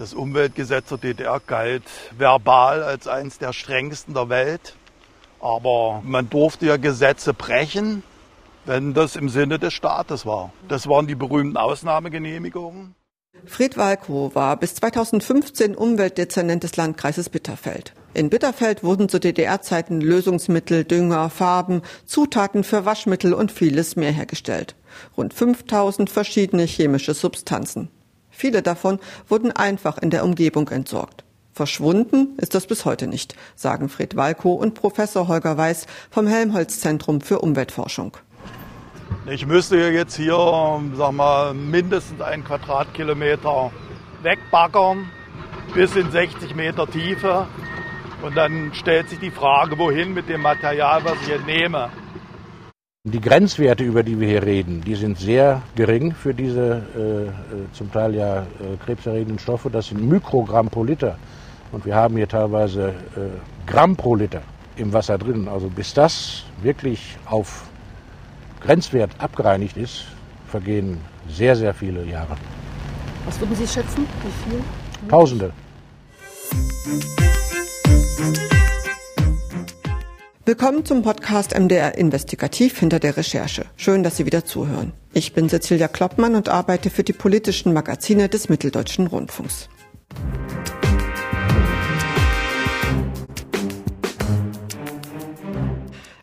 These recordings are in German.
Das Umweltgesetz der DDR galt verbal als eines der strengsten der Welt. Aber man durfte ja Gesetze brechen, wenn das im Sinne des Staates war. Das waren die berühmten Ausnahmegenehmigungen. Fred Walkow war bis 2015 Umweltdezernent des Landkreises Bitterfeld. In Bitterfeld wurden zu DDR-Zeiten Lösungsmittel, Dünger, Farben, Zutaten für Waschmittel und vieles mehr hergestellt. Rund 5000 verschiedene chemische Substanzen. Viele davon wurden einfach in der Umgebung entsorgt. Verschwunden ist das bis heute nicht, sagen Fred Walkow und Professor Holger Weiß vom Helmholtz-Zentrum für Umweltforschung. Ich müsste jetzt hier, sag mal, mindestens einen Quadratkilometer wegbaggern, bis in 60 Meter Tiefe. Und dann stellt sich die Frage, wohin mit dem Material, was ich entnehme. Die Grenzwerte, über die wir hier reden, die sind sehr gering für diese äh, äh, zum Teil ja äh, krebserregenden Stoffe. Das sind Mikrogramm pro Liter. Und wir haben hier teilweise äh, Gramm pro Liter im Wasser drin. Also bis das wirklich auf Grenzwert abgereinigt ist, vergehen sehr, sehr viele Jahre. Was würden Sie schätzen? Wie viel? Tausende. Willkommen zum Podcast MDR Investigativ hinter der Recherche. Schön, dass Sie wieder zuhören. Ich bin Cecilia Kloppmann und arbeite für die politischen Magazine des Mitteldeutschen Rundfunks.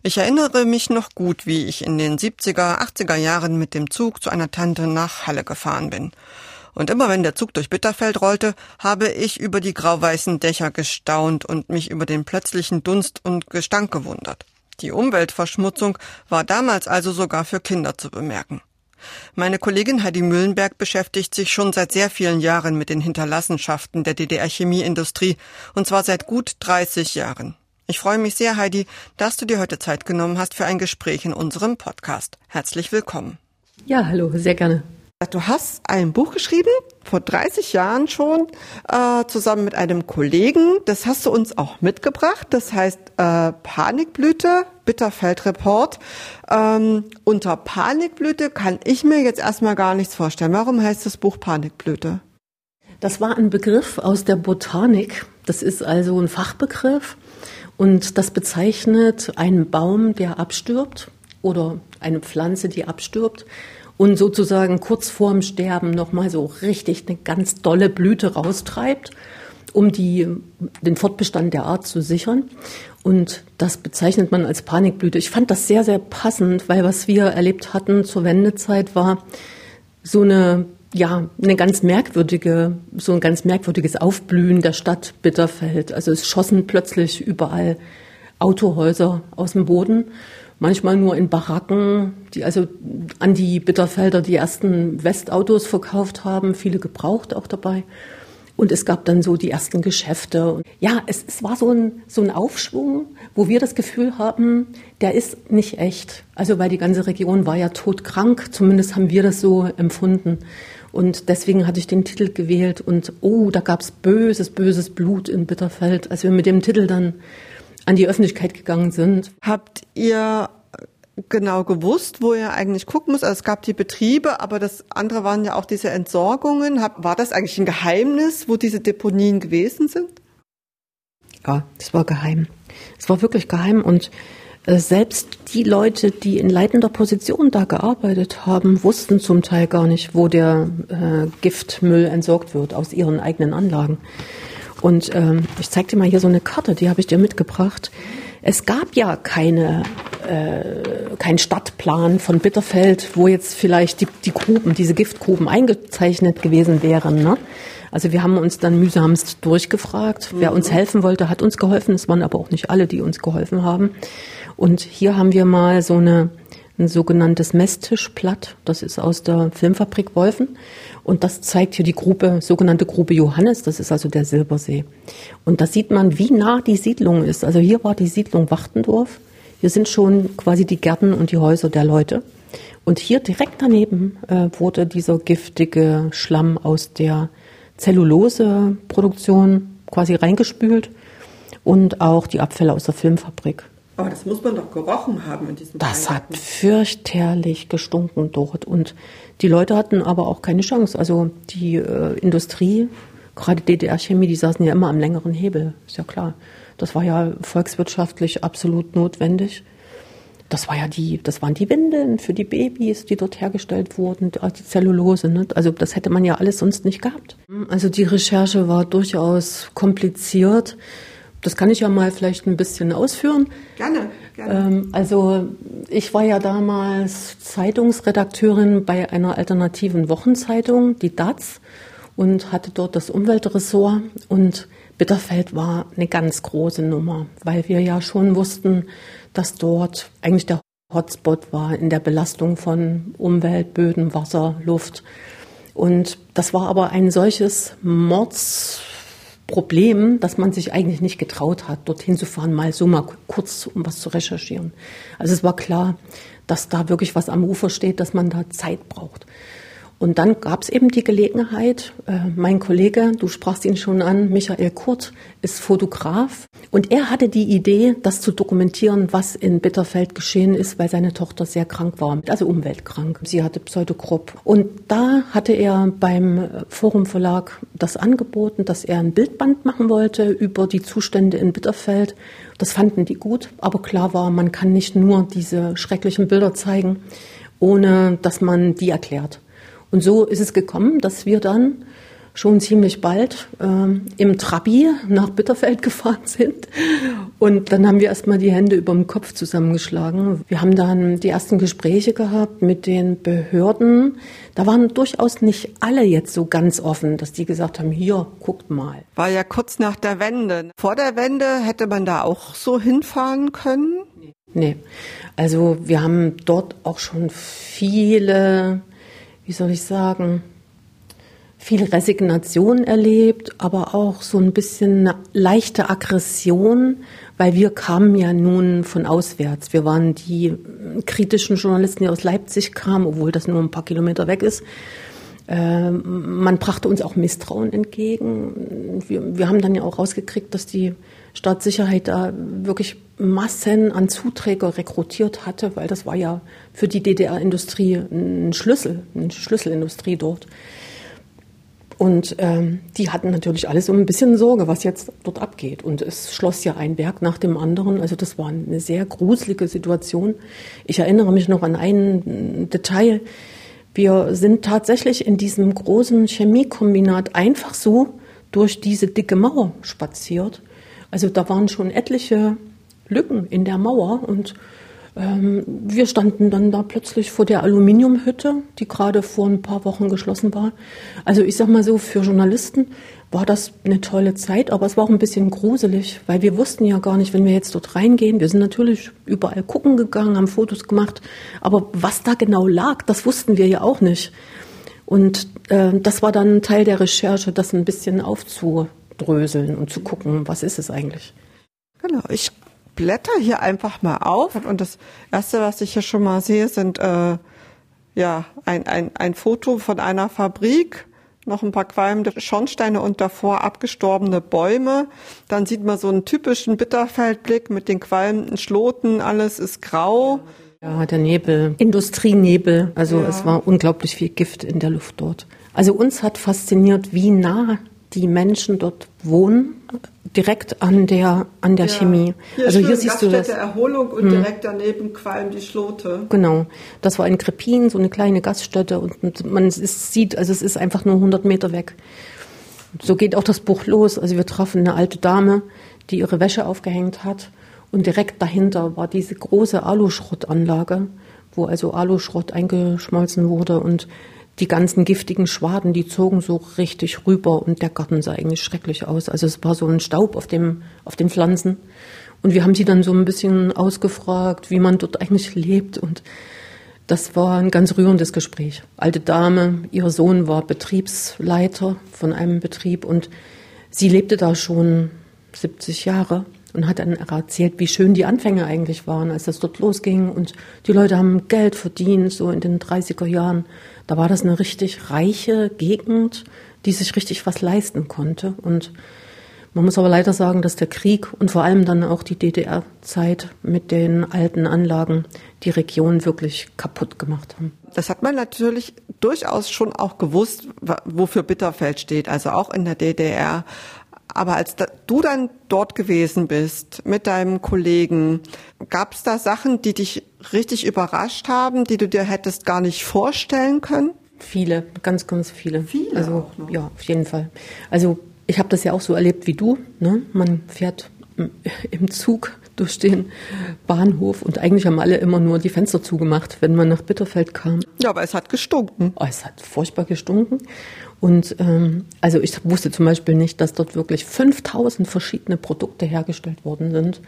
Ich erinnere mich noch gut, wie ich in den 70er, 80er Jahren mit dem Zug zu einer Tante nach Halle gefahren bin. Und immer wenn der Zug durch Bitterfeld rollte, habe ich über die grauweißen Dächer gestaunt und mich über den plötzlichen Dunst und Gestank gewundert. Die Umweltverschmutzung war damals also sogar für Kinder zu bemerken. Meine Kollegin Heidi Mühlenberg beschäftigt sich schon seit sehr vielen Jahren mit den Hinterlassenschaften der DDR-Chemieindustrie, und zwar seit gut 30 Jahren. Ich freue mich sehr, Heidi, dass du dir heute Zeit genommen hast für ein Gespräch in unserem Podcast. Herzlich willkommen. Ja, hallo, sehr gerne. Du hast ein Buch geschrieben, vor 30 Jahren schon, äh, zusammen mit einem Kollegen. Das hast du uns auch mitgebracht. Das heißt äh, Panikblüte, Bitterfeld Report. Ähm, unter Panikblüte kann ich mir jetzt erstmal gar nichts vorstellen. Warum heißt das Buch Panikblüte? Das war ein Begriff aus der Botanik. Das ist also ein Fachbegriff. Und das bezeichnet einen Baum, der abstirbt oder eine Pflanze, die abstirbt und sozusagen kurz vorm Sterben nochmal so richtig eine ganz dolle Blüte raustreibt, um die, den Fortbestand der Art zu sichern. Und das bezeichnet man als Panikblüte. Ich fand das sehr, sehr passend, weil was wir erlebt hatten zur Wendezeit war so eine ja, eine ganz merkwürdige, so ein ganz merkwürdiges Aufblühen der Stadt Bitterfeld. Also es schossen plötzlich überall Autohäuser aus dem Boden manchmal nur in Baracken, die also an die Bitterfelder die ersten Westautos verkauft haben, viele gebraucht auch dabei. Und es gab dann so die ersten Geschäfte. Ja, es, es war so ein, so ein Aufschwung, wo wir das Gefühl haben, der ist nicht echt. Also weil die ganze Region war ja todkrank, zumindest haben wir das so empfunden. Und deswegen hatte ich den Titel gewählt und oh, da gab's böses, böses Blut in Bitterfeld. Als wir mit dem Titel dann an die Öffentlichkeit gegangen sind. Habt ihr genau gewusst, wo ihr eigentlich gucken müsst? Also es gab die Betriebe, aber das andere waren ja auch diese Entsorgungen. War das eigentlich ein Geheimnis, wo diese Deponien gewesen sind? Ja, das war geheim. Es war wirklich geheim und äh, selbst die Leute, die in leitender Position da gearbeitet haben, wussten zum Teil gar nicht, wo der äh, Giftmüll entsorgt wird aus ihren eigenen Anlagen. Und ähm, ich zeig dir mal hier so eine Karte, die habe ich dir mitgebracht. Es gab ja keine, äh, keinen Stadtplan von Bitterfeld, wo jetzt vielleicht die, die Gruben, diese Giftgruben eingezeichnet gewesen wären. Ne? Also wir haben uns dann mühsamst durchgefragt. Mhm. Wer uns helfen wollte, hat uns geholfen. Es waren aber auch nicht alle, die uns geholfen haben. Und hier haben wir mal so eine ein sogenanntes Messtischblatt. Das ist aus der Filmfabrik Wolfen. Und das zeigt hier die Grube, sogenannte Grube Johannes. Das ist also der Silbersee. Und da sieht man, wie nah die Siedlung ist. Also hier war die Siedlung Wachtendorf. Hier sind schon quasi die Gärten und die Häuser der Leute. Und hier direkt daneben äh, wurde dieser giftige Schlamm aus der Zelluloseproduktion quasi reingespült und auch die Abfälle aus der Filmfabrik. Aber das muss man doch gerochen haben in diesem Das hat fürchterlich gestunken dort. Und die Leute hatten aber auch keine Chance. Also die äh, Industrie gerade DDR-Chemie, die saßen ja immer am längeren Hebel, ist ja klar. Das war ja volkswirtschaftlich absolut notwendig. Das war ja die, das waren die Windeln für die Babys, die dort hergestellt wurden, die Zellulose. Ne? Also das hätte man ja alles sonst nicht gehabt. Also die Recherche war durchaus kompliziert. Das kann ich ja mal vielleicht ein bisschen ausführen. Gerne. gerne. Ähm, also ich war ja damals Zeitungsredakteurin bei einer alternativen Wochenzeitung, die DATS, und hatte dort das Umweltressort. Und Bitterfeld war eine ganz große Nummer, weil wir ja schon wussten, dass dort eigentlich der Hotspot war in der Belastung von Umwelt, Böden, Wasser, Luft. Und das war aber ein solches Mordsproblem, dass man sich eigentlich nicht getraut hat, dorthin zu fahren, mal so mal kurz, um was zu recherchieren. Also es war klar, dass da wirklich was am Ufer steht, dass man da Zeit braucht. Und dann gab es eben die Gelegenheit, äh, mein Kollege, du sprachst ihn schon an, Michael Kurt, ist Fotograf und er hatte die Idee, das zu dokumentieren, was in Bitterfeld geschehen ist, weil seine Tochter sehr krank war, also umweltkrank. Sie hatte Pseudogrop. Und da hatte er beim Forum Verlag das angeboten, dass er ein Bildband machen wollte über die Zustände in Bitterfeld. Das fanden die gut, aber klar war, man kann nicht nur diese schrecklichen Bilder zeigen, ohne dass man die erklärt. Und so ist es gekommen, dass wir dann schon ziemlich bald ähm, im Trabi nach Bitterfeld gefahren sind. Und dann haben wir erstmal die Hände über dem Kopf zusammengeschlagen. Wir haben dann die ersten Gespräche gehabt mit den Behörden. Da waren durchaus nicht alle jetzt so ganz offen, dass die gesagt haben, hier, guckt mal. War ja kurz nach der Wende. Vor der Wende hätte man da auch so hinfahren können? Nee. Also wir haben dort auch schon viele wie soll ich sagen, viel Resignation erlebt, aber auch so ein bisschen eine leichte Aggression, weil wir kamen ja nun von auswärts. Wir waren die kritischen Journalisten, die aus Leipzig kamen, obwohl das nur ein paar Kilometer weg ist. Ähm, man brachte uns auch Misstrauen entgegen. Wir, wir haben dann ja auch rausgekriegt, dass die Staatssicherheit da wirklich Massen an Zuträger rekrutiert hatte, weil das war ja für die DDR-Industrie ein Schlüssel, eine Schlüsselindustrie dort. Und ähm, die hatten natürlich alles so ein bisschen Sorge, was jetzt dort abgeht. Und es schloss ja ein Werk nach dem anderen. Also das war eine sehr gruselige Situation. Ich erinnere mich noch an ein Detail. Wir sind tatsächlich in diesem großen Chemiekombinat einfach so durch diese dicke Mauer spaziert. Also da waren schon etliche Lücken in der Mauer und ähm, wir standen dann da plötzlich vor der Aluminiumhütte, die gerade vor ein paar Wochen geschlossen war. Also ich sag mal so, für Journalisten war das eine tolle Zeit, aber es war auch ein bisschen gruselig, weil wir wussten ja gar nicht, wenn wir jetzt dort reingehen, wir sind natürlich überall gucken gegangen, haben Fotos gemacht, aber was da genau lag, das wussten wir ja auch nicht. Und äh, das war dann Teil der Recherche, das ein bisschen aufzudröseln und zu gucken, was ist es eigentlich. Genau, ich blätter hier einfach mal auf und das erste, was ich hier schon mal sehe, sind äh, ja ein, ein, ein Foto von einer Fabrik, noch ein paar qualmende Schornsteine und davor abgestorbene Bäume. Dann sieht man so einen typischen Bitterfeldblick mit den qualmenden Schloten, alles ist grau. Ja, der Nebel, Industrienebel, also ja. es war unglaublich viel Gift in der Luft dort. Also uns hat fasziniert, wie nah die Menschen dort wohnen, direkt an der, an der ja. Chemie. Hier also hier siehst du das. Erholung und hm. direkt daneben qualmt die Schlote. Genau. Das war in Krepin, so eine kleine Gaststätte und man sieht, also es ist einfach nur 100 Meter weg. So geht auch das Buch los. Also wir trafen eine alte Dame, die ihre Wäsche aufgehängt hat und direkt dahinter war diese große Aluschrottanlage, wo also Aluschrott eingeschmolzen wurde und die ganzen giftigen Schwaden, die zogen so richtig rüber und der Garten sah eigentlich schrecklich aus. Also es war so ein Staub auf dem, auf den Pflanzen. Und wir haben sie dann so ein bisschen ausgefragt, wie man dort eigentlich lebt und das war ein ganz rührendes Gespräch. Alte Dame, ihr Sohn war Betriebsleiter von einem Betrieb und sie lebte da schon 70 Jahre und hat dann erzählt, wie schön die Anfänge eigentlich waren, als das dort losging und die Leute haben Geld verdient, so in den 30er Jahren. Da war das eine richtig reiche Gegend, die sich richtig was leisten konnte und Man muss aber leider sagen, dass der Krieg und vor allem dann auch die DDR-Zeit mit den alten Anlagen die Region wirklich kaputt gemacht haben. Das hat man natürlich durchaus schon auch gewusst, wofür Bitterfeld steht, also auch in der DDR. Aber als du dann dort gewesen bist mit deinem Kollegen, gab es da Sachen, die dich richtig überrascht haben, die du dir hättest gar nicht vorstellen können? Viele, ganz, ganz viele. Viele also ja, auf jeden Fall. Also ich habe das ja auch so erlebt wie du. Ne? Man fährt im Zug durch den Bahnhof und eigentlich haben alle immer nur die Fenster zugemacht, wenn man nach Bitterfeld kam. Ja, aber es hat gestunken. Oh, es hat furchtbar gestunken. Und ähm, also ich wusste zum Beispiel nicht, dass dort wirklich 5000 verschiedene Produkte hergestellt worden sind.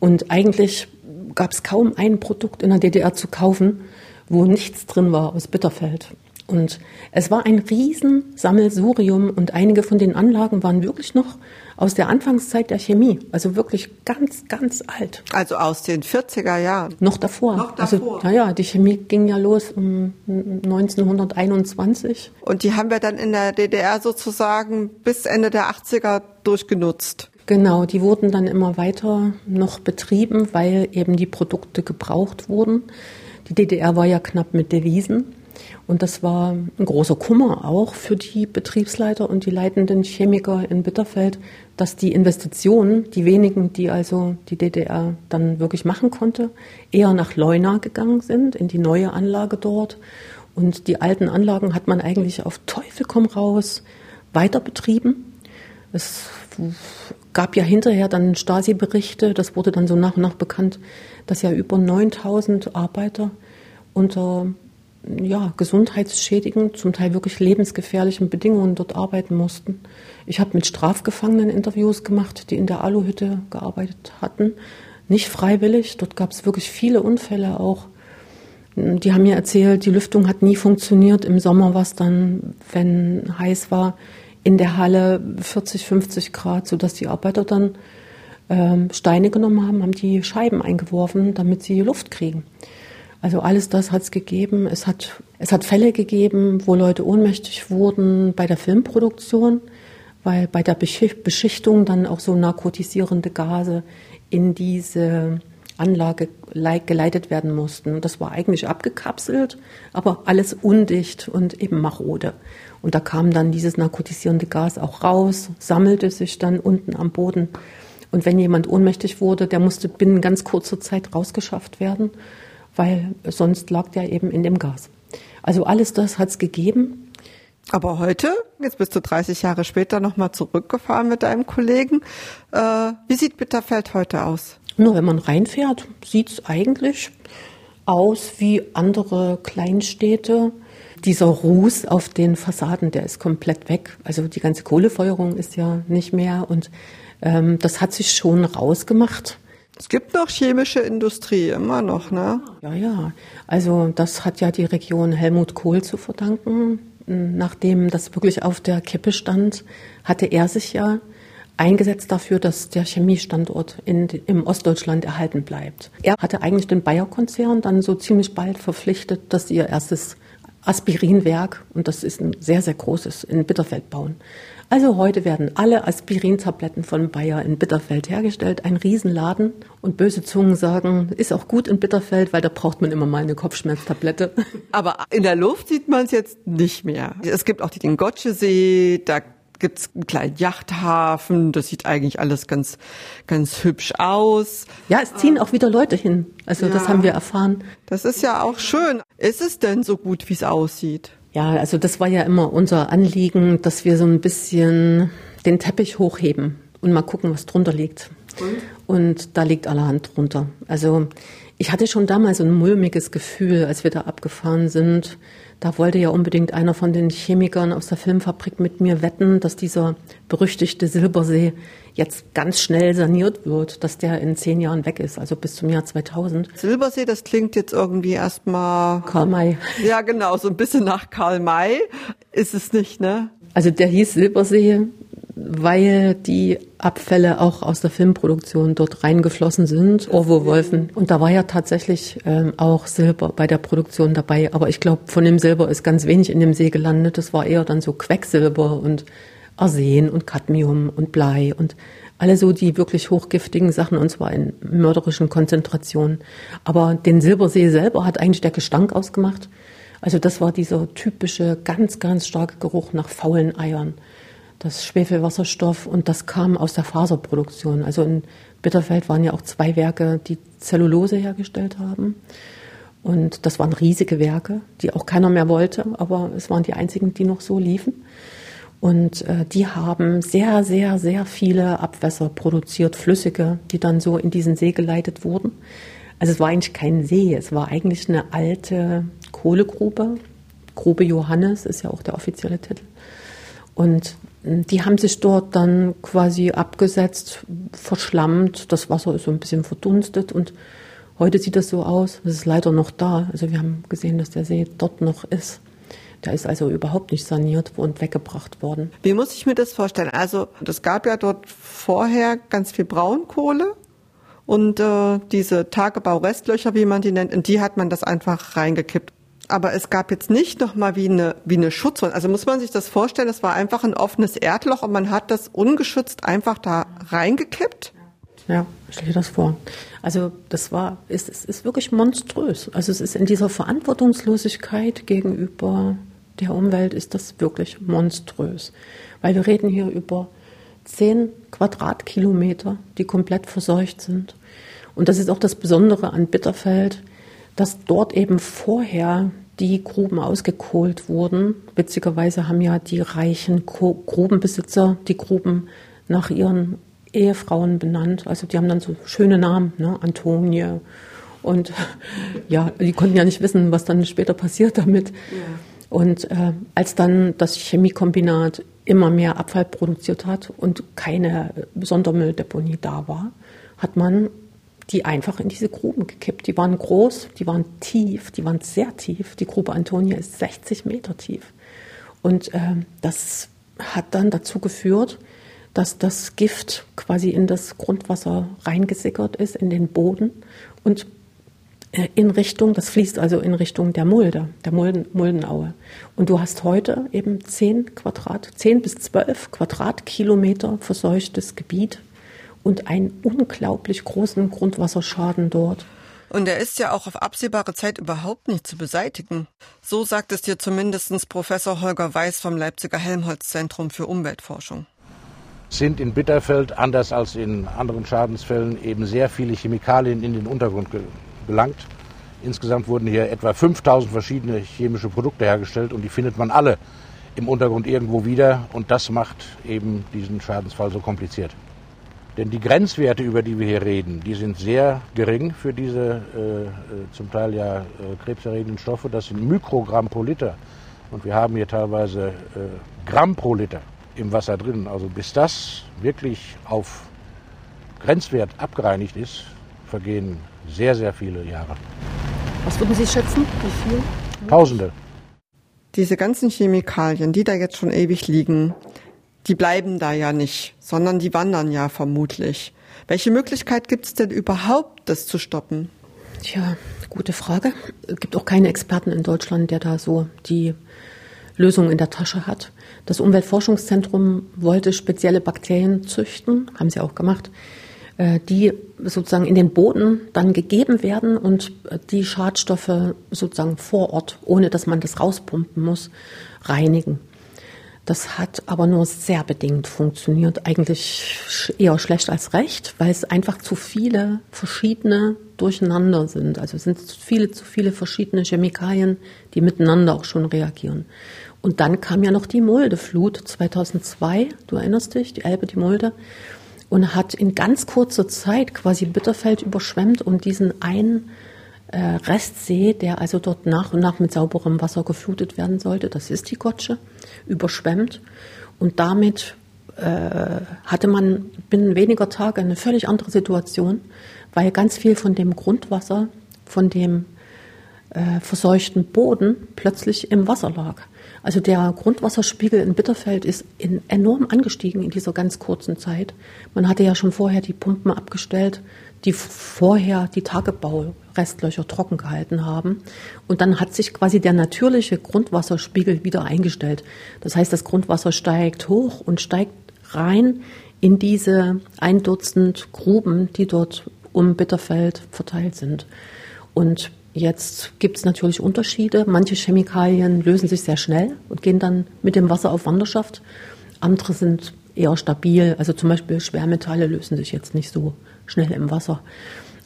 Und eigentlich gab es kaum ein Produkt in der DDR zu kaufen, wo nichts drin war aus Bitterfeld. Und es war ein Riesensammelsurium und einige von den Anlagen waren wirklich noch aus der Anfangszeit der Chemie, also wirklich ganz, ganz alt. Also aus den 40er Jahren. Noch davor. Noch also, davor. Also, naja, die Chemie ging ja los um 1921. Und die haben wir dann in der DDR sozusagen bis Ende der 80er durchgenutzt. Genau, die wurden dann immer weiter noch betrieben, weil eben die Produkte gebraucht wurden. Die DDR war ja knapp mit Devisen. Und das war ein großer Kummer auch für die Betriebsleiter und die leitenden Chemiker in Bitterfeld, dass die Investitionen, die wenigen, die also die DDR dann wirklich machen konnte, eher nach Leuna gegangen sind, in die neue Anlage dort. Und die alten Anlagen hat man eigentlich auf Teufel komm raus weiter betrieben. Es gab ja hinterher dann Stasi-Berichte, das wurde dann so nach und nach bekannt, dass ja über 9000 Arbeiter unter ja, gesundheitsschädigend, zum Teil wirklich lebensgefährlichen Bedingungen dort arbeiten mussten. Ich habe mit Strafgefangenen Interviews gemacht, die in der Aluhütte gearbeitet hatten. Nicht freiwillig, dort gab es wirklich viele Unfälle auch. Die haben mir erzählt, die Lüftung hat nie funktioniert. Im Sommer war es dann, wenn heiß war, in der Halle 40, 50 Grad, sodass die Arbeiter dann ähm, Steine genommen haben, haben die Scheiben eingeworfen, damit sie Luft kriegen. Also alles das hat es gegeben. Es hat, es hat Fälle gegeben, wo Leute ohnmächtig wurden bei der Filmproduktion, weil bei der Beschichtung dann auch so narkotisierende Gase in diese Anlage geleitet werden mussten. Das war eigentlich abgekapselt, aber alles undicht und eben marode. Und da kam dann dieses narkotisierende Gas auch raus, sammelte sich dann unten am Boden. Und wenn jemand ohnmächtig wurde, der musste binnen ganz kurzer Zeit rausgeschafft werden weil sonst lag der eben in dem Gas. Also alles das hat es gegeben. Aber heute, jetzt bist du 30 Jahre später nochmal zurückgefahren mit deinem Kollegen. Äh, wie sieht Bitterfeld heute aus? Nur wenn man reinfährt, sieht es eigentlich aus wie andere Kleinstädte. Dieser Ruß auf den Fassaden, der ist komplett weg. Also die ganze Kohlefeuerung ist ja nicht mehr und ähm, das hat sich schon rausgemacht. Es gibt noch chemische Industrie, immer noch, ne? Ja, ja. Also das hat ja die Region Helmut Kohl zu verdanken. Nachdem das wirklich auf der Kippe stand, hatte er sich ja eingesetzt dafür, dass der Chemiestandort in, im Ostdeutschland erhalten bleibt. Er hatte eigentlich den Bayer-Konzern dann so ziemlich bald verpflichtet, dass ihr erstes Aspirinwerk, und das ist ein sehr, sehr großes, in Bitterfeld bauen. Also heute werden alle Aspirintabletten von Bayer in Bitterfeld hergestellt. Ein Riesenladen. Und böse Zungen sagen, ist auch gut in Bitterfeld, weil da braucht man immer mal eine Kopfschmerztablette. Aber in der Luft sieht man es jetzt nicht mehr. Es gibt auch den Gotschesee, da gibt's einen kleinen Yachthafen. Das sieht eigentlich alles ganz, ganz hübsch aus. Ja, es ziehen auch wieder Leute hin. Also ja, das haben wir erfahren. Das ist ja auch schön. Ist es denn so gut, wie es aussieht? Ja, also das war ja immer unser Anliegen, dass wir so ein bisschen den Teppich hochheben und mal gucken, was drunter liegt. Und, und da liegt allerhand drunter. Also ich hatte schon damals ein mulmiges Gefühl, als wir da abgefahren sind. Da wollte ja unbedingt einer von den Chemikern aus der Filmfabrik mit mir wetten, dass dieser berüchtigte Silbersee jetzt ganz schnell saniert wird, dass der in zehn Jahren weg ist, also bis zum Jahr 2000. Silbersee, das klingt jetzt irgendwie erstmal. Karl May. Ja, genau, so ein bisschen nach Karl May ist es nicht, ne? Also der hieß Silbersee, weil die Abfälle auch aus der Filmproduktion dort reingeflossen sind, Orwo Wolfen. Und da war ja tatsächlich ähm, auch Silber bei der Produktion dabei. Aber ich glaube, von dem Silber ist ganz wenig in dem See gelandet. Das war eher dann so Quecksilber und Arsen und Cadmium und Blei und alle so die wirklich hochgiftigen Sachen und zwar in mörderischen Konzentrationen. Aber den Silbersee selber hat eigentlich der Gestank ausgemacht. Also das war dieser typische, ganz, ganz starke Geruch nach faulen Eiern. Das Schwefelwasserstoff und das kam aus der Faserproduktion. Also in Bitterfeld waren ja auch zwei Werke, die Zellulose hergestellt haben. Und das waren riesige Werke, die auch keiner mehr wollte, aber es waren die einzigen, die noch so liefen. Und äh, die haben sehr, sehr, sehr viele Abwässer produziert, flüssige, die dann so in diesen See geleitet wurden. Also es war eigentlich kein See, es war eigentlich eine alte Kohlegrube. Grube Johannes ist ja auch der offizielle Titel. Und hm, die haben sich dort dann quasi abgesetzt, verschlammt. Das Wasser ist so ein bisschen verdunstet und heute sieht das so aus. Es ist leider noch da. Also wir haben gesehen, dass der See dort noch ist. Der ist also überhaupt nicht saniert und weggebracht worden. Wie muss ich mir das vorstellen? Also es gab ja dort vorher ganz viel Braunkohle und äh, diese Tagebaurestlöcher, wie man die nennt, in die hat man das einfach reingekippt. Aber es gab jetzt nicht nochmal wie eine, wie eine Schutzwand. Also muss man sich das vorstellen, es war einfach ein offenes Erdloch und man hat das ungeschützt einfach da reingekippt? Ja, stell dir das vor. Also das war, ist, ist, ist wirklich monströs. Also es ist in dieser Verantwortungslosigkeit gegenüber der Umwelt ist das wirklich monströs. Weil wir reden hier über zehn Quadratkilometer, die komplett verseucht sind. Und das ist auch das Besondere an Bitterfeld, dass dort eben vorher die Gruben ausgekohlt wurden. Witzigerweise haben ja die reichen Grubenbesitzer die Gruben nach ihren Ehefrauen benannt. Also die haben dann so schöne Namen, ne? Antonie. Und ja, die konnten ja nicht wissen, was dann später passiert damit. Ja. Und äh, als dann das Chemiekombinat immer mehr Abfall produziert hat und keine Sondermülldeponie da war, hat man die einfach in diese Gruben gekippt. Die waren groß, die waren tief, die waren sehr tief. Die Grube Antonia ist 60 Meter tief. Und äh, das hat dann dazu geführt, dass das Gift quasi in das Grundwasser reingesickert ist, in den Boden und in Richtung, das fließt also in Richtung der Mulde, der Mulden, Muldenaue. Und du hast heute eben zehn Quadrat, zehn bis zwölf Quadratkilometer verseuchtes Gebiet und einen unglaublich großen Grundwasserschaden dort. Und er ist ja auch auf absehbare Zeit überhaupt nicht zu beseitigen. So sagt es dir zumindest Professor Holger Weiß vom Leipziger Helmholtz-Zentrum für Umweltforschung. Sind in Bitterfeld, anders als in anderen Schadensfällen, eben sehr viele Chemikalien in den Untergrund gelangt. Insgesamt wurden hier etwa 5000 verschiedene chemische Produkte hergestellt und die findet man alle im Untergrund irgendwo wieder und das macht eben diesen Schadensfall so kompliziert. Denn die Grenzwerte, über die wir hier reden, die sind sehr gering für diese äh, äh zum Teil ja äh, krebserregenden Stoffe. Das sind Mikrogramm pro Liter. Und wir haben hier teilweise äh, Gramm pro Liter im Wasser drin. Also bis das wirklich auf Grenzwert abgereinigt ist, vergehen sehr, sehr viele Jahre. Was würden Sie schätzen? Wie viel? Tausende. Diese ganzen Chemikalien, die da jetzt schon ewig liegen, die bleiben da ja nicht, sondern die wandern ja vermutlich. Welche Möglichkeit gibt es denn überhaupt, das zu stoppen? Tja, gute Frage. Es gibt auch keine Experten in Deutschland, der da so die Lösung in der Tasche hat. Das Umweltforschungszentrum wollte spezielle Bakterien züchten, haben sie auch gemacht, die sozusagen in den Boden dann gegeben werden und äh, die Schadstoffe sozusagen vor Ort, ohne dass man das rauspumpen muss, reinigen. Das hat aber nur sehr bedingt funktioniert, eigentlich eher schlecht als recht, weil es einfach zu viele verschiedene durcheinander sind. Also es sind viele zu viele verschiedene Chemikalien, die miteinander auch schon reagieren. Und dann kam ja noch die Muldeflut 2002, du erinnerst dich, die Elbe, die Mulde und hat in ganz kurzer Zeit quasi Bitterfeld überschwemmt und diesen einen äh, Restsee, der also dort nach und nach mit sauberem Wasser geflutet werden sollte, das ist die Gotsche, überschwemmt. Und damit äh, hatte man binnen weniger Tage eine völlig andere Situation, weil ganz viel von dem Grundwasser, von dem äh, verseuchten Boden plötzlich im Wasser lag. Also der Grundwasserspiegel in Bitterfeld ist in, enorm angestiegen in dieser ganz kurzen Zeit. Man hatte ja schon vorher die Pumpen abgestellt, die vorher die Tagebaurestlöcher trocken gehalten haben. Und dann hat sich quasi der natürliche Grundwasserspiegel wieder eingestellt. Das heißt, das Grundwasser steigt hoch und steigt rein in diese ein Dutzend Gruben, die dort um Bitterfeld verteilt sind. Und Jetzt gibt es natürlich Unterschiede. Manche Chemikalien lösen sich sehr schnell und gehen dann mit dem Wasser auf Wanderschaft. Andere sind eher stabil. Also zum Beispiel Schwermetalle lösen sich jetzt nicht so schnell im Wasser.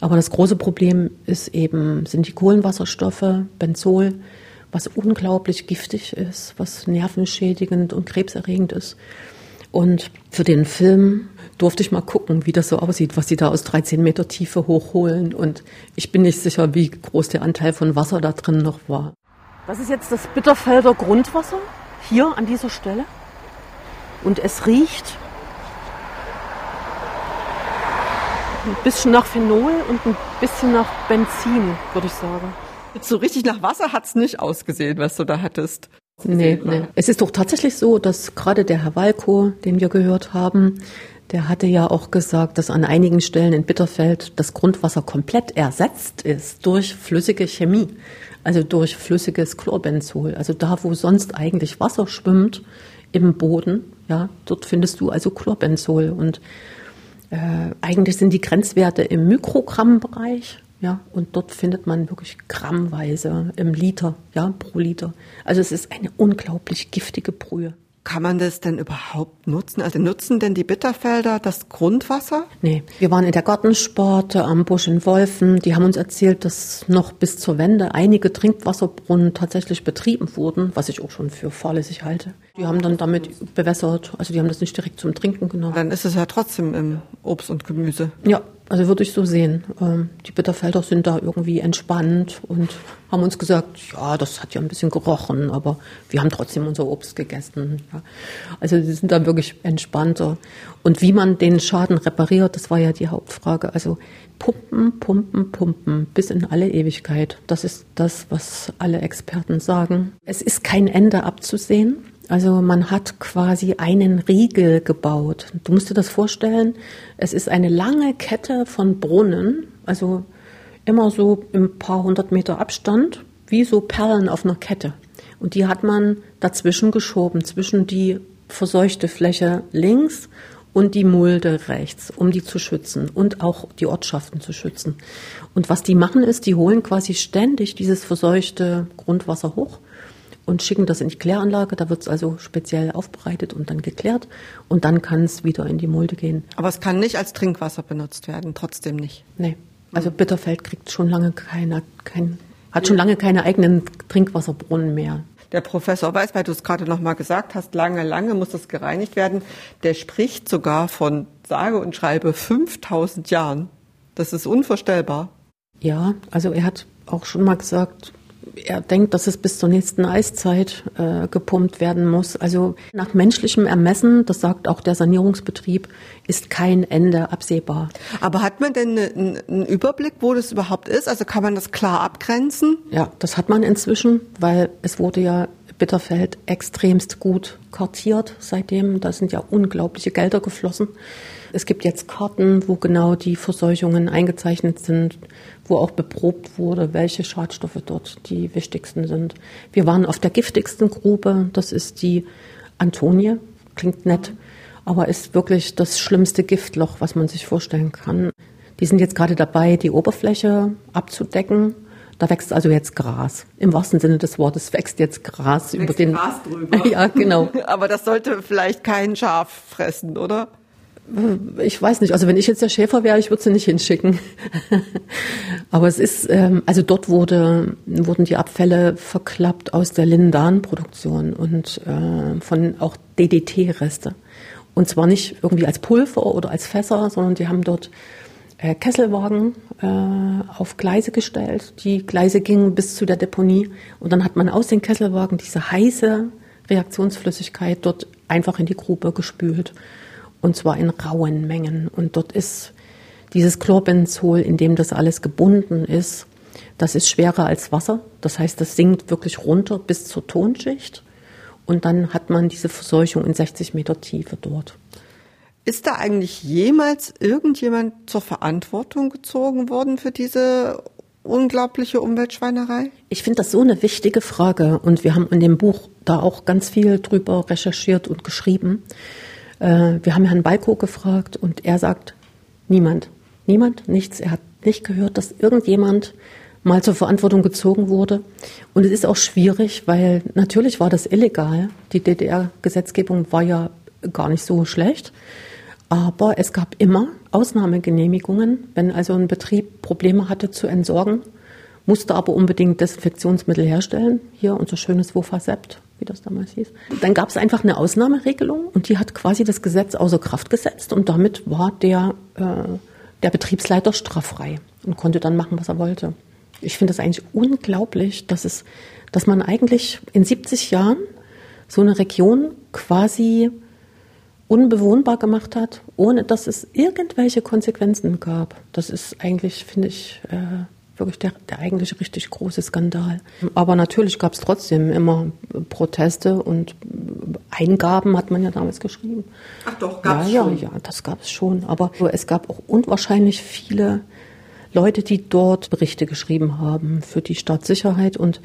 Aber das große Problem ist eben, sind die Kohlenwasserstoffe, Benzol, was unglaublich giftig ist, was nervenschädigend und krebserregend ist. Und für den Film durfte ich mal gucken, wie das so aussieht, was sie da aus 13 Meter Tiefe hochholen. Und ich bin nicht sicher, wie groß der Anteil von Wasser da drin noch war. Das ist jetzt das Bitterfelder Grundwasser, hier an dieser Stelle. Und es riecht ein bisschen nach Phenol und ein bisschen nach Benzin, würde ich sagen. So richtig nach Wasser hat es nicht ausgesehen, was du da hattest. Nee, nee. Es ist doch tatsächlich so, dass gerade der Herr Walko, den wir gehört haben, der hatte ja auch gesagt, dass an einigen Stellen in Bitterfeld das Grundwasser komplett ersetzt ist durch flüssige Chemie, also durch flüssiges Chlorbenzol. Also da, wo sonst eigentlich Wasser schwimmt im Boden, ja, dort findest du also Chlorbenzol. Und äh, eigentlich sind die Grenzwerte im Mikrogrammbereich, ja, und dort findet man wirklich grammweise im Liter, ja, pro Liter. Also es ist eine unglaublich giftige Brühe. Kann man das denn überhaupt nutzen? Also nutzen denn die Bitterfelder das Grundwasser? Nee, wir waren in der Gartensparte am Busch in Wolfen. Die haben uns erzählt, dass noch bis zur Wende einige Trinkwasserbrunnen tatsächlich betrieben wurden, was ich auch schon für fahrlässig halte. Die haben dann damit bewässert, also die haben das nicht direkt zum Trinken genommen. Dann ist es ja trotzdem im Obst und Gemüse. Ja, also würde ich so sehen. Ähm, die Bitterfelder sind da irgendwie entspannt und haben uns gesagt, ja, das hat ja ein bisschen gerochen, aber wir haben trotzdem unser Obst gegessen. Also sie sind da wirklich entspannter. Und wie man den Schaden repariert, das war ja die Hauptfrage. Also pumpen, pumpen, pumpen bis in alle Ewigkeit. Das ist das, was alle Experten sagen. Es ist kein Ende abzusehen. Also man hat quasi einen Riegel gebaut. Du musst dir das vorstellen, es ist eine lange Kette von Brunnen, also immer so im paar hundert Meter Abstand, wie so Perlen auf einer Kette. Und die hat man dazwischen geschoben, zwischen die verseuchte Fläche links und die Mulde rechts, um die zu schützen und auch die Ortschaften zu schützen. Und was die machen ist, die holen quasi ständig dieses verseuchte Grundwasser hoch und schicken das in die Kläranlage. Da wird es also speziell aufbereitet und dann geklärt und dann kann es wieder in die Mulde gehen. Aber es kann nicht als Trinkwasser benutzt werden, trotzdem nicht. Nee. Also Bitterfeld kriegt schon lange keine, kein, hat schon lange keine eigenen Trinkwasserbrunnen mehr. Der Professor Weiß, weil du es gerade noch mal gesagt hast, lange, lange muss das gereinigt werden. Der spricht sogar von sage und schreibe 5000 Jahren. Das ist unvorstellbar. Ja, also er hat auch schon mal gesagt, er denkt, dass es bis zur nächsten Eiszeit äh, gepumpt werden muss. Also nach menschlichem Ermessen, das sagt auch der Sanierungsbetrieb, ist kein Ende absehbar. Aber hat man denn einen, einen Überblick, wo das überhaupt ist? Also kann man das klar abgrenzen? Ja, das hat man inzwischen, weil es wurde ja Bitterfeld extremst gut kartiert seitdem. Da sind ja unglaubliche Gelder geflossen. Es gibt jetzt Karten, wo genau die Verseuchungen eingezeichnet sind, wo auch beprobt wurde, welche Schadstoffe dort die wichtigsten sind. Wir waren auf der giftigsten Grube, das ist die Antonie, klingt nett, aber ist wirklich das schlimmste Giftloch, was man sich vorstellen kann. Die sind jetzt gerade dabei, die Oberfläche abzudecken. Da wächst also jetzt Gras. Im wahrsten Sinne des Wortes wächst jetzt Gras wächst über den. Gras drüber. ja, genau. Aber das sollte vielleicht kein Schaf fressen, oder? Ich weiß nicht, also wenn ich jetzt der Schäfer wäre, ich würde sie nicht hinschicken. Aber es ist, ähm, also dort wurde, wurden die Abfälle verklappt aus der Lindan-Produktion und äh, von auch DDT-Reste. Und zwar nicht irgendwie als Pulver oder als Fässer, sondern die haben dort Kesselwagen äh, auf Gleise gestellt. Die Gleise gingen bis zu der Deponie und dann hat man aus den Kesselwagen diese heiße Reaktionsflüssigkeit dort einfach in die Grube gespült und zwar in rauen Mengen. Und dort ist dieses Chlorbenzol, in dem das alles gebunden ist, Das ist schwerer als Wasser. Das heißt, das sinkt wirklich runter bis zur Tonschicht. Und dann hat man diese Verseuchung in 60 Meter Tiefe dort. Ist da eigentlich jemals irgendjemand zur Verantwortung gezogen worden für diese unglaubliche Umweltschweinerei? Ich finde das so eine wichtige Frage und wir haben in dem Buch da auch ganz viel drüber recherchiert und geschrieben. Äh, wir haben Herrn Balko gefragt und er sagt, niemand, niemand, nichts. Er hat nicht gehört, dass irgendjemand mal zur Verantwortung gezogen wurde. Und es ist auch schwierig, weil natürlich war das illegal. Die DDR-Gesetzgebung war ja gar nicht so schlecht. Aber es gab immer Ausnahmegenehmigungen. Wenn also ein Betrieb Probleme hatte zu entsorgen, musste aber unbedingt Desinfektionsmittel herstellen. Hier unser schönes Wofasept, wie das damals hieß. Dann gab es einfach eine Ausnahmeregelung und die hat quasi das Gesetz außer Kraft gesetzt und damit war der, äh, der Betriebsleiter straffrei und konnte dann machen, was er wollte. Ich finde es eigentlich unglaublich, dass es, dass man eigentlich in 70 Jahren so eine Region quasi unbewohnbar gemacht hat, ohne dass es irgendwelche Konsequenzen gab. Das ist eigentlich, finde ich, äh, wirklich der, der eigentlich richtig große Skandal. Aber natürlich gab es trotzdem immer Proteste und Eingaben hat man ja damals geschrieben. Ach doch, gab es ja, schon. Ja, ja, das gab es schon. Aber es gab auch unwahrscheinlich viele Leute, die dort Berichte geschrieben haben für die Staatssicherheit und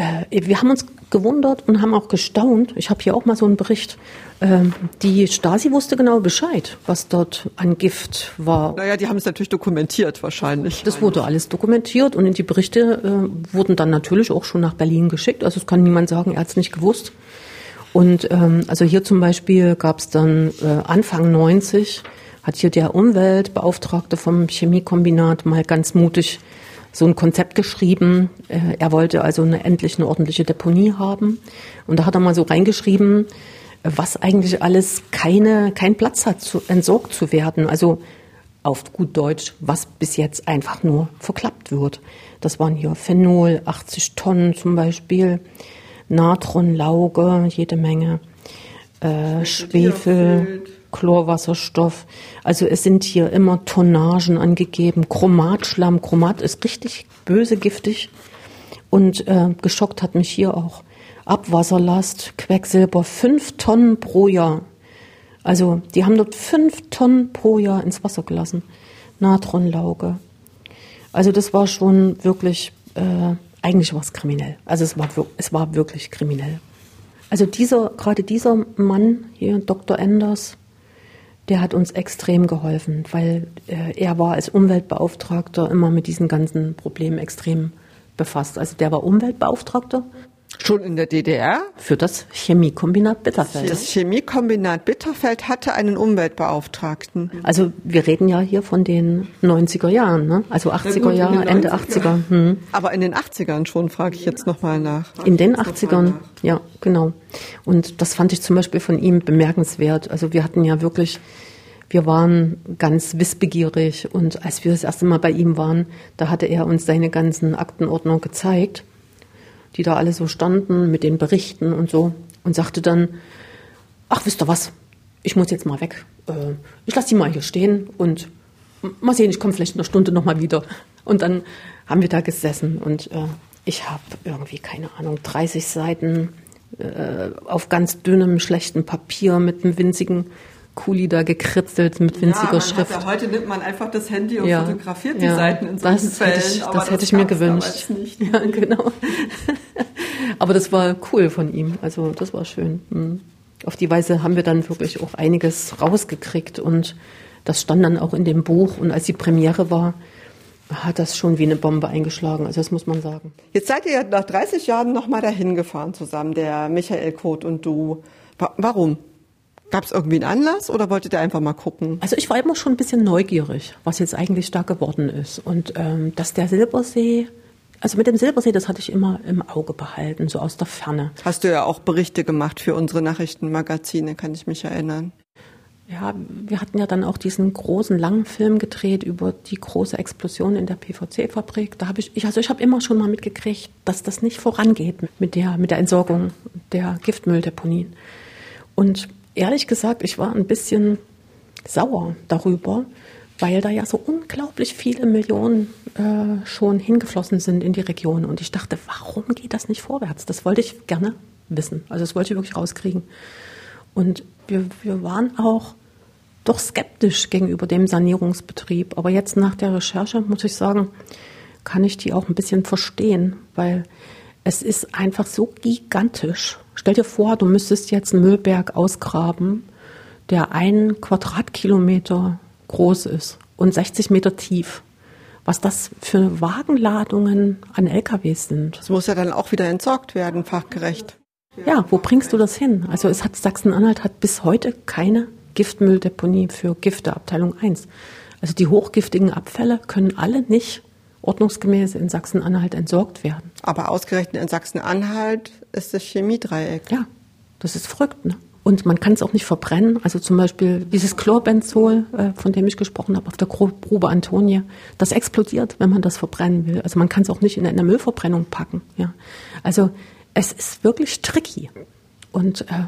äh, wir haben uns gewundert und haben auch gestaunt. Ich habe hier auch mal so einen Bericht. Ähm, die Stasi wusste genau Bescheid, was dort an Gift war. Naja, die haben es natürlich dokumentiert wahrscheinlich. Das wurde alles dokumentiert und in die Berichte äh, wurden dann natürlich auch schon nach Berlin geschickt. Also es kann niemand sagen, er hat es nicht gewusst. Und ähm, also hier zum Beispiel gab es dann äh, Anfang 90 hat hier der Umweltbeauftragte vom Chemiekombinat mal ganz mutig so ein Konzept geschrieben. Äh, er wollte also eine, endlich eine ordentliche Deponie haben. Und da hat er mal so reingeschrieben, was eigentlich alles keine, keinen Platz hat, zu, entsorgt zu werden. Also auf gut Deutsch, was bis jetzt einfach nur verklappt wird. Das waren hier Phenol, 80 Tonnen zum Beispiel, Natronlauge, jede Menge, äh, Schwefel. Chlorwasserstoff. Also es sind hier immer Tonnagen angegeben. Chromatschlamm. Chromat ist richtig böse giftig. Und äh, geschockt hat mich hier auch Abwasserlast, Quecksilber, fünf Tonnen pro Jahr. Also die haben dort fünf Tonnen pro Jahr ins Wasser gelassen. Natronlauge. Also das war schon wirklich, äh, eigentlich war es kriminell. Also es war, es war wirklich kriminell. Also dieser, gerade dieser Mann hier, Dr. Enders, der hat uns extrem geholfen, weil äh, er war als Umweltbeauftragter immer mit diesen ganzen Problemen extrem befasst. Also der war Umweltbeauftragter. Schon in der DDR? Für das Chemiekombinat Bitterfeld. Das Chemiekombinat Bitterfeld hatte einen Umweltbeauftragten. Also wir reden ja hier von den 90er Jahren, ne? also 80er Jahre, Ende 80er. Hm. Aber in den 80ern schon, frage ich jetzt nochmal nach. In den 80ern, ja, genau. Und das fand ich zum Beispiel von ihm bemerkenswert. Also wir hatten ja wirklich wir waren ganz wissbegierig und als wir das erste Mal bei ihm waren, da hatte er uns seine ganzen Aktenordner gezeigt die da alle so standen mit den Berichten und so und sagte dann, ach, wisst ihr was, ich muss jetzt mal weg. Äh, ich lasse die mal hier stehen und mal sehen, ich komme vielleicht in einer Stunde nochmal wieder. Und dann haben wir da gesessen und äh, ich habe irgendwie, keine Ahnung, 30 Seiten äh, auf ganz dünnem, schlechten Papier mit einem winzigen Kuli da gekritzelt mit winziger ja, Schrift. Ja, heute nimmt man einfach das Handy und ja, fotografiert die ja, Seiten in solchen das Fällen. Hätte ich, das, das hätte ich mir gewünscht. Ja, genau. aber das war cool von ihm. Also das war schön. Hm. Auf die Weise haben wir dann wirklich auch einiges rausgekriegt und das stand dann auch in dem Buch. Und als die Premiere war, hat das schon wie eine Bombe eingeschlagen. Also das muss man sagen. Jetzt seid ihr nach 30 Jahren nochmal dahin gefahren zusammen, der Michael Koth und du. Warum? Gab es irgendwie einen Anlass oder wolltet ihr einfach mal gucken? Also ich war immer schon ein bisschen neugierig, was jetzt eigentlich da geworden ist. Und ähm, dass der Silbersee, also mit dem Silbersee, das hatte ich immer im Auge behalten, so aus der Ferne. Hast du ja auch Berichte gemacht für unsere Nachrichtenmagazine, kann ich mich erinnern. Ja, wir hatten ja dann auch diesen großen langen Film gedreht über die große Explosion in der PVC-Fabrik. Da habe ich, ich, also ich habe immer schon mal mitgekriegt, dass das nicht vorangeht mit der mit der Entsorgung der Giftmülldeponien. Und ehrlich gesagt, ich war ein bisschen sauer darüber, weil da ja so unglaublich viele Millionen äh, schon hingeflossen sind in die Region. Und ich dachte, warum geht das nicht vorwärts? Das wollte ich gerne wissen. Also das wollte ich wirklich rauskriegen. Und wir, wir waren auch doch skeptisch gegenüber dem Sanierungsbetrieb. Aber jetzt nach der Recherche muss ich sagen, kann ich die auch ein bisschen verstehen, weil es ist einfach so gigantisch. Stell dir vor, du müsstest jetzt einen Müllberg ausgraben, der einen Quadratkilometer groß ist und 60 Meter tief. Was das für Wagenladungen an LKWs sind. Das muss ja dann auch wieder entsorgt werden, fachgerecht. Ja, wo bringst du das hin? Also es hat Sachsen-Anhalt hat bis heute keine Giftmülldeponie für Gifte Abteilung 1. Also die hochgiftigen Abfälle können alle nicht ordnungsgemäß in Sachsen-Anhalt entsorgt werden. Aber ausgerechnet in Sachsen-Anhalt ist das Chemiedreieck. Ja, das ist verrückt. Ne? Und man kann es auch nicht verbrennen. Also zum Beispiel dieses Chlorbenzol, äh, von dem ich gesprochen habe, auf der Grube Antonie, das explodiert, wenn man das verbrennen will. Also man kann es auch nicht in eine Müllverbrennung packen. Ja. Also es ist wirklich tricky. Und äh,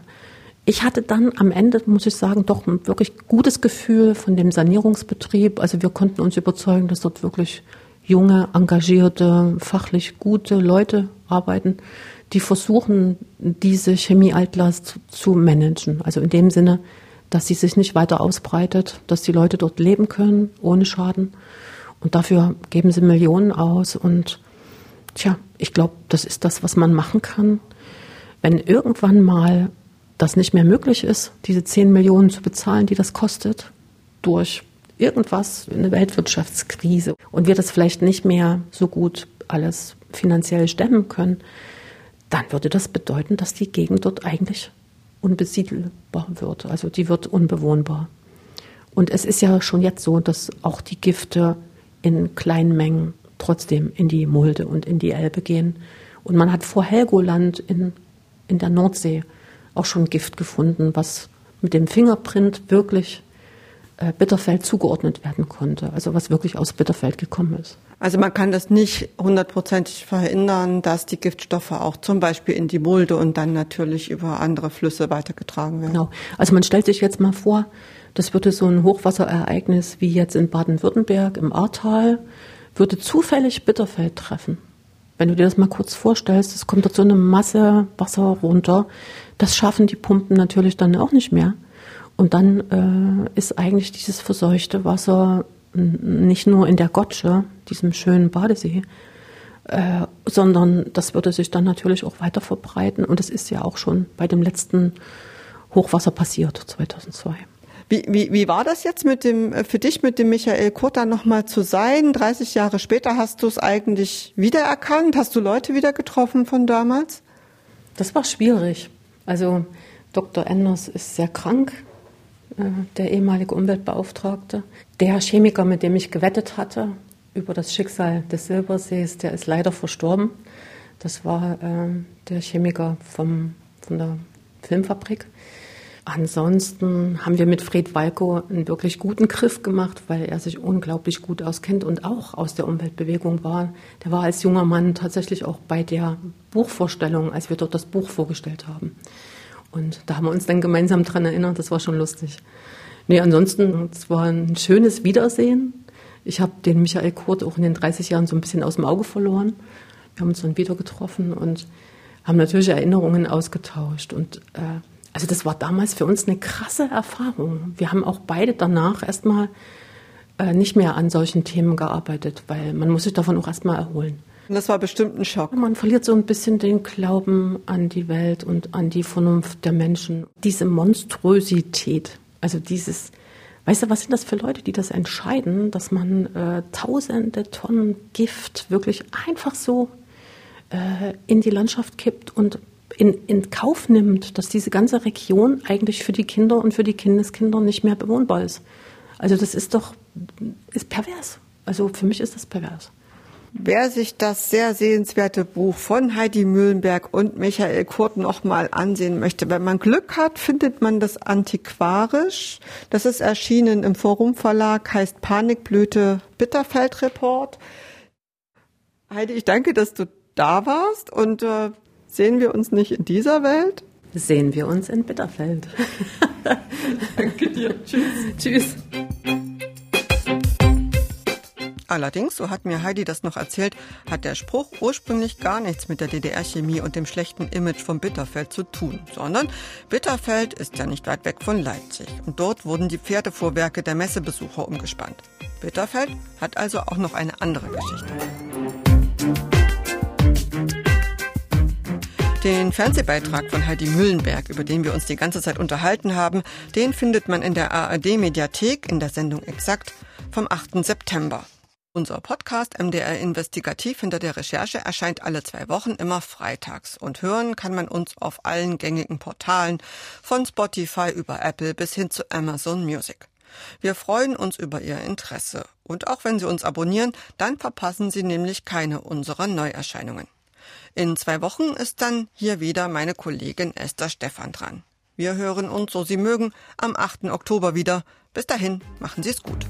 ich hatte dann am Ende, muss ich sagen, doch ein wirklich gutes Gefühl von dem Sanierungsbetrieb. Also wir konnten uns überzeugen, dass dort wirklich junge, engagierte, fachlich gute Leute arbeiten, die versuchen, diese Chemiealtlast zu managen. Also in dem Sinne, dass sie sich nicht weiter ausbreitet, dass die Leute dort leben können, ohne Schaden. Und dafür geben sie Millionen aus. Und tja, ich glaube, das ist das, was man machen kann. Wenn irgendwann mal das nicht mehr möglich ist, diese 10 Millionen zu bezahlen, die das kostet, durch irgendwas, eine Weltwirtschaftskrise und wir das vielleicht nicht mehr so gut alles finanziell stemmen können, dann würde das bedeuten, dass die Gegend dort eigentlich unbesiedelbar wird. Also die wird unbewohnbar. Und es ist ja schon jetzt so, dass auch die Gifte in kleinen Mengen trotzdem in die Mulde und in die Elbe gehen. Und man hat vor Helgoland in, in der Nordsee auch schon Gift gefunden, was mit dem Fingerprint wirklich Bitterfeld zugeordnet werden konnte, also was wirklich aus Bitterfeld gekommen ist. Also man kann das nicht hundertprozentig verhindern, dass die Giftstoffe auch zum Beispiel in die Mulde und dann natürlich über andere Flüsse weitergetragen werden. Genau. Also man stellt sich jetzt mal vor, das würde so ein Hochwasserereignis wie jetzt in Baden-Württemberg im Ahrtal, würde zufällig Bitterfeld treffen. Wenn du dir das mal kurz vorstellst, es kommt dort so eine Masse Wasser runter, das schaffen die Pumpen natürlich dann auch nicht mehr. Und dann äh, ist eigentlich dieses verseuchte Wasser nicht nur in der Gotsche, diesem schönen Badesee, äh, sondern das würde sich dann natürlich auch weiter verbreiten. Und es ist ja auch schon bei dem letzten Hochwasser passiert, 2002. Wie, wie, wie war das jetzt mit dem, äh, für dich mit dem Michael Kurt dann nochmal zu sein? 30 Jahre später hast du es eigentlich wiedererkannt? Hast du Leute wieder getroffen von damals? Das war schwierig. Also Dr. Enders ist sehr krank. Äh, der ehemalige Umweltbeauftragte. Der Chemiker, mit dem ich gewettet hatte über das Schicksal des Silbersees, der ist leider verstorben. Das war äh, der Chemiker vom, von der Filmfabrik. Ansonsten haben wir mit Fred Walko einen wirklich guten Griff gemacht, weil er sich unglaublich gut auskennt und auch aus der Umweltbewegung war. Der war als junger Mann tatsächlich auch bei der Buchvorstellung, als wir dort das Buch vorgestellt haben. Und da haben wir uns dann gemeinsam dran erinnert, das war schon lustig. Nee, ansonsten, es war ein schönes Wiedersehen. Ich habe den Michael Kurt auch in den 30 Jahren so ein bisschen aus dem Auge verloren. Wir haben uns dann wieder getroffen und haben natürlich Erinnerungen ausgetauscht. Und äh, also das war damals für uns eine krasse Erfahrung. Wir haben auch beide danach erstmal äh, nicht mehr an solchen Themen gearbeitet, weil man muss sich davon auch erstmal erholen. Das war bestimmt ein Schock. Man verliert so ein bisschen den Glauben an die Welt und an die Vernunft der Menschen. Diese Monstrosität, also dieses, weißt du, was sind das für Leute, die das entscheiden, dass man äh, tausende Tonnen Gift wirklich einfach so äh, in die Landschaft kippt und in, in Kauf nimmt, dass diese ganze Region eigentlich für die Kinder und für die Kindeskinder nicht mehr bewohnbar ist. Also das ist doch, ist pervers. Also für mich ist das pervers. Wer sich das sehr sehenswerte Buch von Heidi Mühlenberg und Michael Kurt nochmal ansehen möchte, wenn man Glück hat, findet man das antiquarisch. Das ist erschienen im Forum Verlag, heißt Panikblüte Bitterfeld Report. Heidi, ich danke, dass du da warst und äh, sehen wir uns nicht in dieser Welt? Sehen wir uns in Bitterfeld. danke dir. Tschüss. Tschüss. Allerdings, so hat mir Heidi das noch erzählt, hat der Spruch ursprünglich gar nichts mit der DDR-Chemie und dem schlechten Image von Bitterfeld zu tun, sondern Bitterfeld ist ja nicht weit weg von Leipzig und dort wurden die Pferdefuhrwerke der Messebesucher umgespannt. Bitterfeld hat also auch noch eine andere Geschichte. Den Fernsehbeitrag von Heidi Müllenberg, über den wir uns die ganze Zeit unterhalten haben, den findet man in der ARD Mediathek in der Sendung Exakt vom 8. September. Unser Podcast MDR Investigativ hinter der Recherche erscheint alle zwei Wochen immer freitags und hören kann man uns auf allen gängigen Portalen von Spotify über Apple bis hin zu Amazon Music. Wir freuen uns über Ihr Interesse und auch wenn Sie uns abonnieren, dann verpassen Sie nämlich keine unserer Neuerscheinungen. In zwei Wochen ist dann hier wieder meine Kollegin Esther Stephan dran. Wir hören uns, so Sie mögen, am 8. Oktober wieder. Bis dahin, machen Sie es gut.